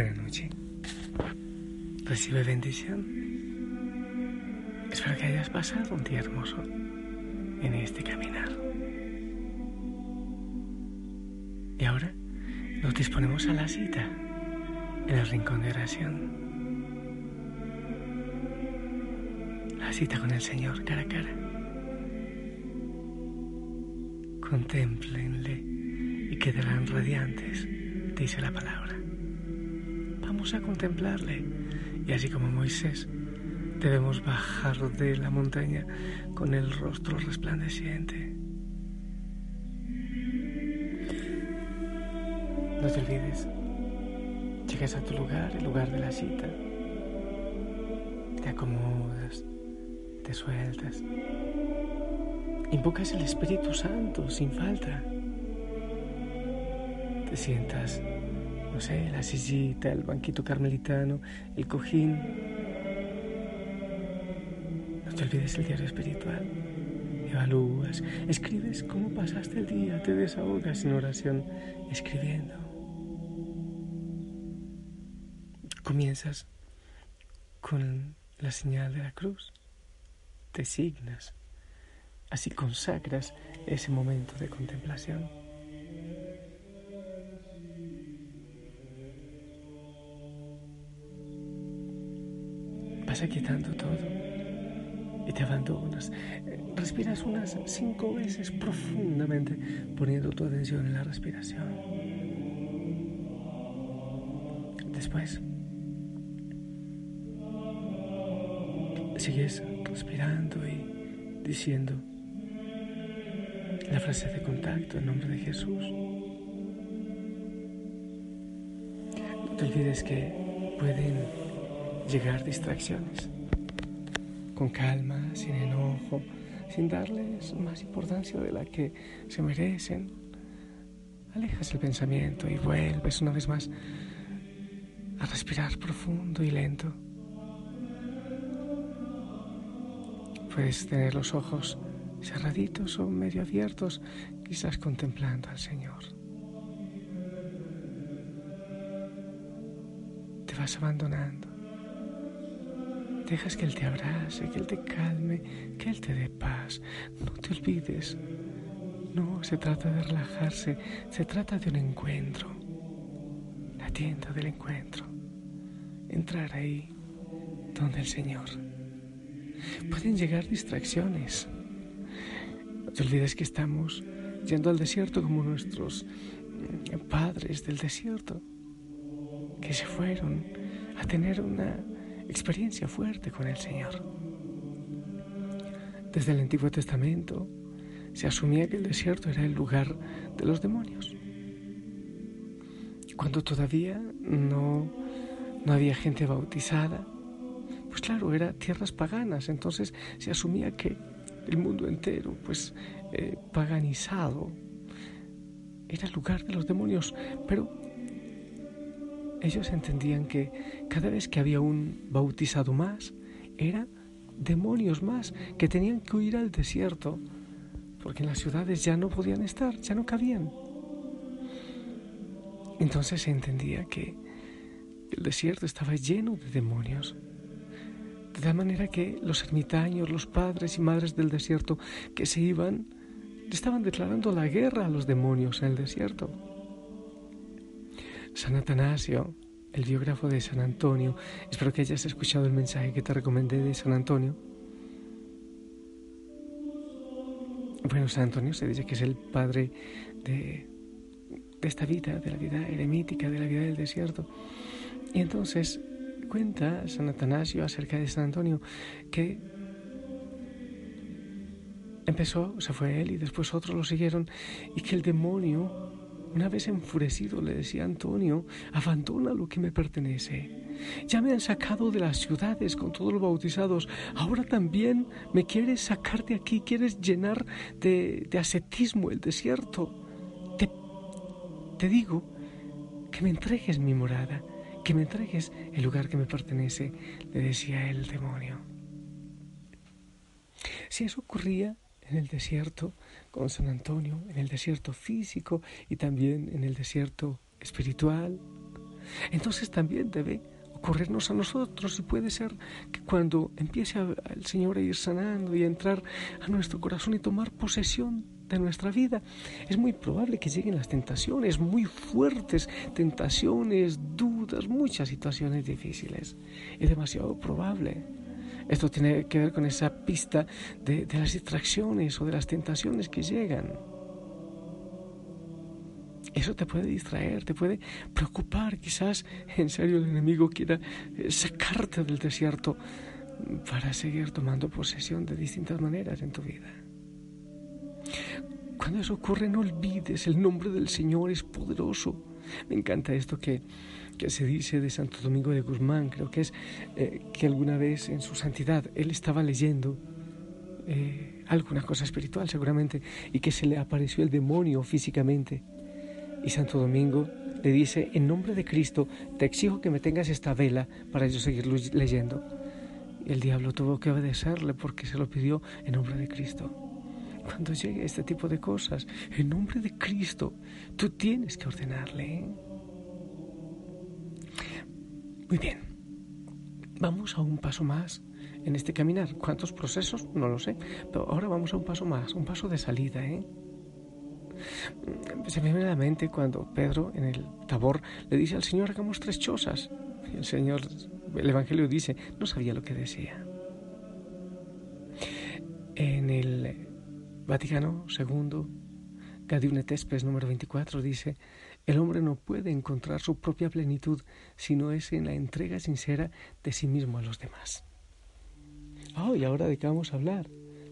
Buena noche. Recibe bendición. Espero que hayas pasado un día hermoso en este caminar. Y ahora nos disponemos a la cita en el rincón de oración. La cita con el Señor cara a cara. Contémplenle y quedarán radiantes, dice la palabra. Vamos a contemplarle. Y así como Moisés, debemos bajar de la montaña con el rostro resplandeciente. No te olvides, llegas a tu lugar, el lugar de la cita, te acomodas, te sueltas, invocas el Espíritu Santo sin falta, te sientas la sillita, el banquito carmelitano, el cojín. No te olvides el diario espiritual. Evalúas, escribes cómo pasaste el día, te desahogas en oración, escribiendo. Comienzas con la señal de la cruz, te signas, así consagras ese momento de contemplación. Vas quitando todo y te abandonas. Respiras unas cinco veces profundamente poniendo tu atención en la respiración. Después, sigues respirando y diciendo la frase de contacto en nombre de Jesús. No te olvides que pueden llegar distracciones. Con calma, sin enojo, sin darles más importancia de la que se merecen. Alejas el pensamiento y vuelves una vez más a respirar profundo y lento. Puedes tener los ojos cerraditos o medio abiertos, quizás contemplando al Señor. Te vas abandonando. Dejas que Él te abrace, que Él te calme, que Él te dé paz. No te olvides. No se trata de relajarse, se trata de un encuentro. La tienda del encuentro. Entrar ahí donde el Señor. Pueden llegar distracciones. No te olvides que estamos yendo al desierto como nuestros mm, padres del desierto, que se fueron a tener una experiencia fuerte con el Señor. Desde el Antiguo Testamento se asumía que el desierto era el lugar de los demonios. Cuando todavía no, no había gente bautizada, pues claro, eran tierras paganas, entonces se asumía que el mundo entero, pues eh, paganizado, era el lugar de los demonios, pero ellos entendían que cada vez que había un bautizado más, era demonios más que tenían que huir al desierto, porque en las ciudades ya no podían estar, ya no cabían. Entonces se entendía que el desierto estaba lleno de demonios. De tal manera que los ermitaños, los padres y madres del desierto que se iban, estaban declarando la guerra a los demonios en el desierto. San Atanasio, el biógrafo de San Antonio, espero que hayas escuchado el mensaje que te recomendé de San Antonio. Bueno, San Antonio se dice que es el padre de, esta vida, de la vida eremítica, de la vida del desierto. Y entonces cuenta San Atanasio acerca de San Antonio que empezó, se fue él y después otros lo siguieron, y que el demonio una vez enfurecido le decía Antonio, abandona lo que me pertenece. Ya me han sacado de las ciudades con todos los bautizados. Ahora también me quieres sacar de aquí, quieres llenar de, ascetismo el desierto. Te, te digo que me entregues mi morada, que me entregues el lugar que me pertenece, le decía el demonio. Si eso ocurría en el desierto, con San Antonio en el desierto físico y también en el desierto espiritual. entonces también debe ocurrirnos a nosotros y puede ser que cuando empiece el Señor a ir sanando y a entrar a nuestro corazón y tomar posesión de nuestra vida, es muy probable que lleguen las tentaciones muy fuertes, tentaciones, dudas, muchas situaciones difíciles. Es demasiado probable. Esto tiene que ver con esa pista de, las distracciones o de las tentaciones que llegan. Eso te puede distraer, te puede preocupar. Quizás en serio el enemigo quiera eh, sacarte del desierto para seguir tomando posesión de distintas maneras en tu vida. Cuando eso ocurre, no olvides, el nombre del Señor es poderoso. Me encanta esto que, que se dice de Santo Domingo de Guzmán, creo que es eh, que alguna vez en su santidad él estaba leyendo eh, alguna cosa espiritual seguramente y que se le apareció el demonio físicamente y Santo Domingo le dice, en nombre de Cristo, te exijo que me tengas esta vela para yo seguir leyendo. El diablo tuvo que obedecerle porque se lo pidió en nombre de Cristo. Cuando llegue este tipo de cosas, en nombre de Cristo, tú tienes que ordenarle. ¿eh? Muy bien, vamos a un paso más en este caminar. ¿Cuántos procesos? No lo sé, pero ahora vamos a un paso más, un paso de salida. ¿eh? Se me viene a la mente cuando Pedro en el Tabor le dice al Señor, hagamos tres chozas. Y el Señor, el Evangelio dice, no sabía lo que decía. En el Vaticano II, Gaudium Tespes número 24 dice, el hombre no puede encontrar su propia plenitud si no es en la entrega sincera de sí mismo a los demás. Oh, y ahora de qué vamos a hablar?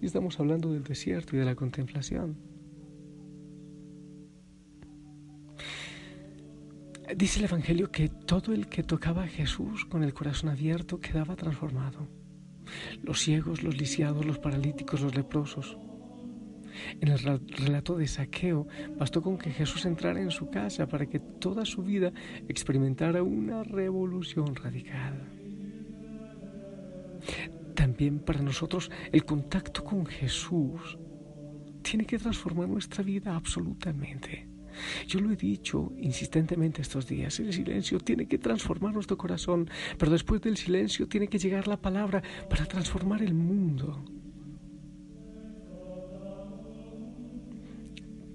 Estamos hablando del desierto y de la contemplación. Dice el Evangelio que todo el que tocaba a Jesús con el corazón abierto quedaba transformado. Los ciegos, los lisiados, los paralíticos, los leprosos. En el relato de Saqueo bastó con que Jesús entrara en su casa para que toda su vida experimentara una revolución radical. También para nosotros el contacto con Jesús tiene que transformar nuestra vida absolutamente. Yo lo he dicho insistentemente estos días, el silencio tiene que transformar nuestro corazón, pero después del silencio tiene que llegar la palabra para transformar el mundo.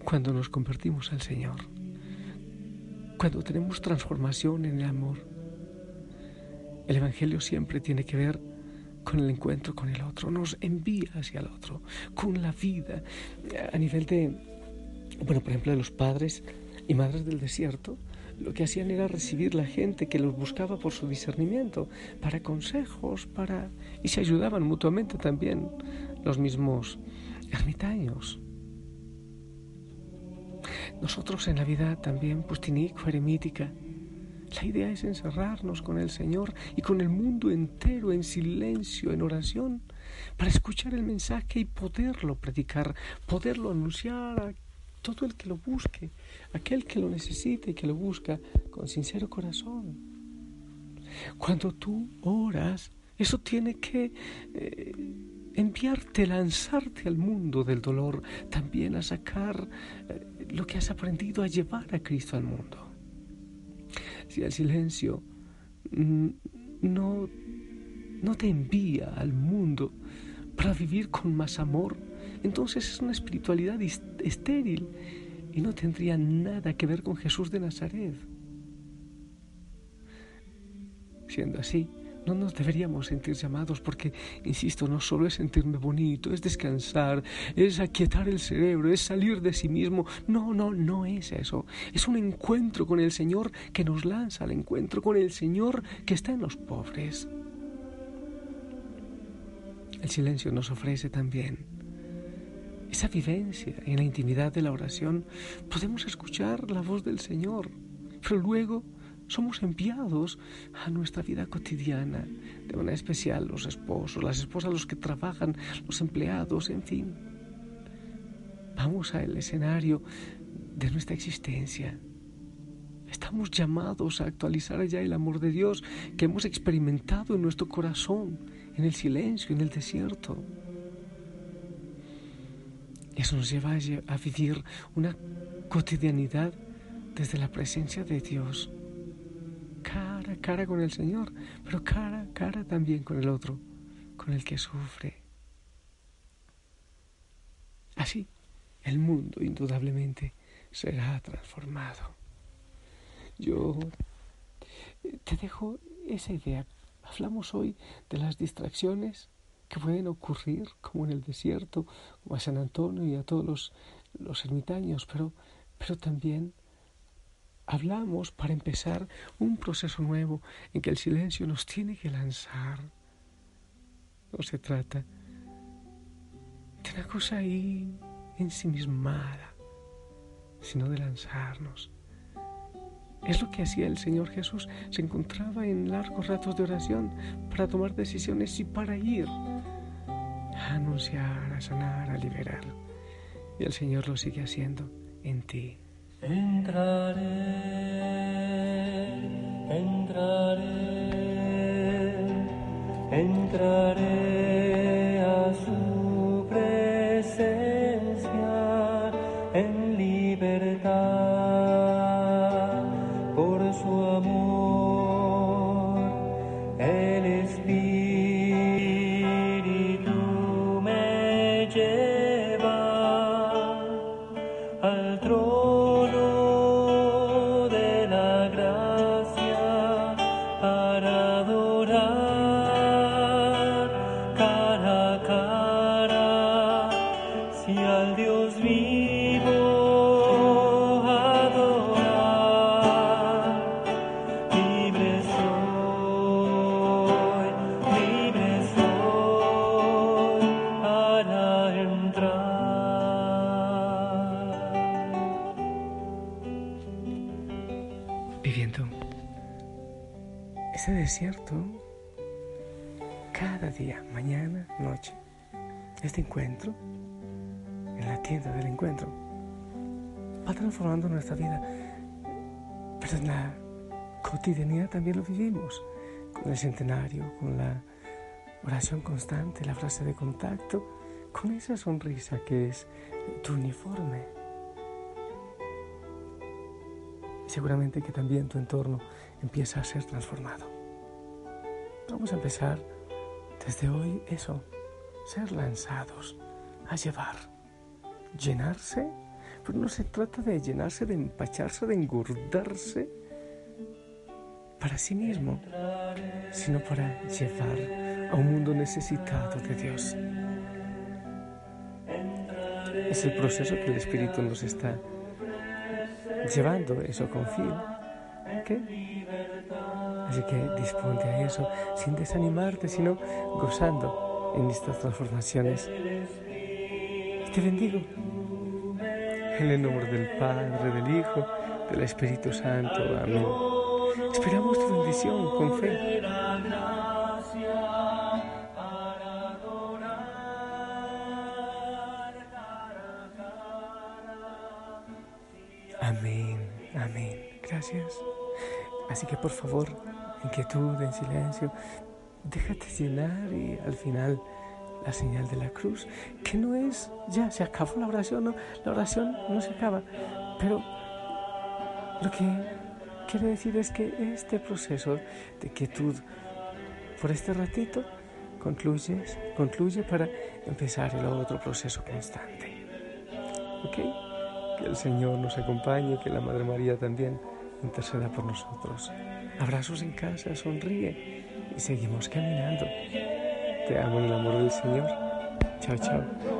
Cuando nos convertimos al Señor, cuando tenemos transformación en el amor, el Evangelio siempre tiene que ver con el encuentro con el otro, nos envía hacia el otro, con la vida, a nivel de bueno, por ejemplo, de los padres y madres del desierto, lo que hacían era recibir la gente que los buscaba por su discernimiento, para consejos, para y se ayudaban mutuamente también los mismos ermitaños. Nosotros en la vida también pustinico, eremítica, la idea es encerrarnos con el Señor y con el mundo entero en silencio, en oración, para escuchar el mensaje y poderlo predicar, poderlo anunciar todo el que lo busque, aquel que lo necesite y que lo busca con sincero corazón. Cuando tú oras, eso tiene que eh, enviarte, lanzarte al mundo del dolor, también a sacar eh, lo que has aprendido, a llevar a Cristo al mundo. Si el silencio mm, no, no te envía al mundo para vivir con más amor, entonces es una espiritualidad estéril y no tendría nada que ver con Jesús de Nazaret. Siendo así, no nos deberíamos sentir llamados porque, insisto, no solo es sentirme bonito, es descansar, es aquietar el cerebro, es salir de sí mismo. No, no, no es eso. Es un encuentro con el Señor que nos lanza al encuentro con el Señor que está en los pobres. El silencio nos ofrece también esa vivencia en la intimidad de la oración, podemos escuchar la voz del Señor, pero luego somos enviados a nuestra vida cotidiana, de manera especial los esposos, las esposas, los que trabajan, los empleados, en fin. Vamos al escenario de nuestra existencia. Estamos llamados a actualizar ya el amor de Dios que hemos experimentado en nuestro corazón, en el silencio, en el desierto. Eso nos lleva a vivir una cotidianidad desde la presencia de Dios. Cara con el Señor, pero cara a cara también con el otro, con el que sufre. Así, el mundo indudablemente será transformado. Yo te dejo esa idea. Hablamos hoy de las distracciones que pueden ocurrir, como en el desierto, como a San Antonio y a todos los, los ermitaños, pero, pero también hablamos para empezar un proceso nuevo en que el silencio nos tiene que lanzar. No se trata de una cosa ahí ensimismada, sino de lanzarnos. Es lo que hacía el Señor Jesús. Se encontraba en largos ratos de oración para tomar decisiones y para ir a anunciar, a sanar, a liberar. Y el Señor lo sigue haciendo en ti. Entraré, entraré, entraré ese desierto cada día, mañana, noche. Este encuentro, en la tienda del encuentro, va transformando nuestra vida. Pero en la cotidianidad también lo vivimos, con el centenario, con la oración constante, la frase de contacto, con esa sonrisa que es tu uniforme seguramente que también tu entorno empieza a ser transformado. Vamos a empezar desde hoy eso, ser lanzados a llevar, llenarse, pero no se trata de llenarse, de empacharse, de engordarse para sí mismo, sino para llevar a un mundo necesitado de Dios. Es el proceso que el Espíritu nos está llevando eso confío. Así que disponte a eso sin desanimarte, sino gozando en estas transformaciones. Y te bendigo. En el nombre del Padre, del Hijo, del Espíritu Santo. Amén. Esperamos tu bendición con fe. Amén, amén. Gracias. Así que por favor, en quietud, en silencio, déjate llenar y al final la señal de la cruz, que no es, ya se acabó la oración, no, la oración no se acaba, pero lo que quiero decir es que este proceso de quietud por este ratito concluye, concluye para empezar el otro proceso constante. ¿Ok? Que el Señor nos acompañe, que la Madre María también interceda por nosotros. Abrazos en casa, sonríe y seguimos caminando. Te amo en el amor del Señor. Chao, chao.